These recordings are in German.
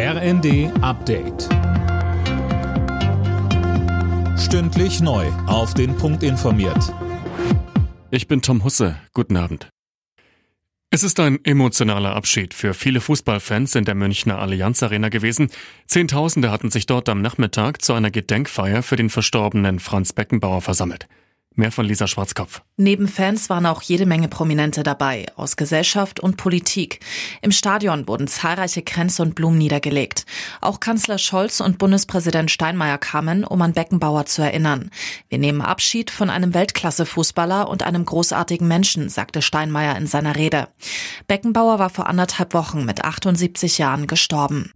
RND Update. Stündlich neu. Auf den Punkt informiert. Ich bin Tom Husse. Guten Abend. Es ist ein emotionaler Abschied für viele Fußballfans in der Münchner Allianz Arena gewesen. Zehntausende hatten sich dort am Nachmittag zu einer Gedenkfeier für den verstorbenen Franz Beckenbauer versammelt. Mehr von Lisa Schwarzkopf. Neben Fans waren auch jede Menge Prominente dabei, aus Gesellschaft und Politik. Im Stadion wurden zahlreiche Kränze und Blumen niedergelegt. Auch Kanzler Scholz und Bundespräsident Steinmeier kamen, um an Beckenbauer zu erinnern. Wir nehmen Abschied von einem Weltklasse-Fußballer und einem großartigen Menschen, sagte Steinmeier in seiner Rede. Beckenbauer war vor anderthalb Wochen mit 78 Jahren gestorben.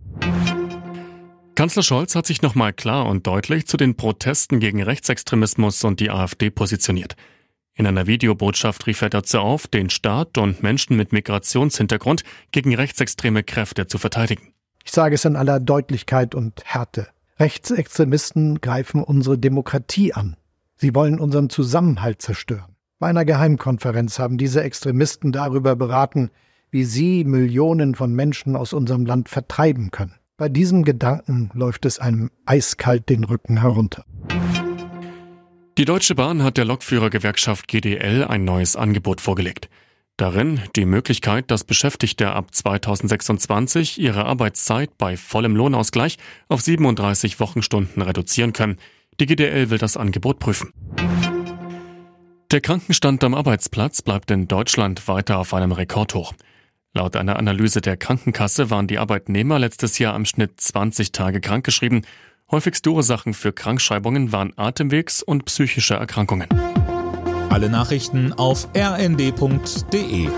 Kanzler Scholz hat sich nochmal klar und deutlich zu den Protesten gegen Rechtsextremismus und die AfD positioniert. In einer Videobotschaft rief er dazu auf, den Staat und Menschen mit Migrationshintergrund gegen rechtsextreme Kräfte zu verteidigen. Ich sage es in aller Deutlichkeit und Härte. Rechtsextremisten greifen unsere Demokratie an. Sie wollen unseren Zusammenhalt zerstören. Bei einer Geheimkonferenz haben diese Extremisten darüber beraten, wie sie Millionen von Menschen aus unserem Land vertreiben können. Bei diesem Gedanken läuft es einem eiskalt den Rücken herunter. Die Deutsche Bahn hat der Lokführergewerkschaft GDL ein neues Angebot vorgelegt. Darin die Möglichkeit, dass Beschäftigte ab 2026 ihre Arbeitszeit bei vollem Lohnausgleich auf 37 Wochenstunden reduzieren können. Die GDL will das Angebot prüfen. Der Krankenstand am Arbeitsplatz bleibt in Deutschland weiter auf einem Rekordhoch. Laut einer Analyse der Krankenkasse waren die Arbeitnehmer letztes Jahr im Schnitt 20 Tage krankgeschrieben. Häufigste Ursachen für Krankschreibungen waren Atemwegs- und psychische Erkrankungen. Alle Nachrichten auf rnd.de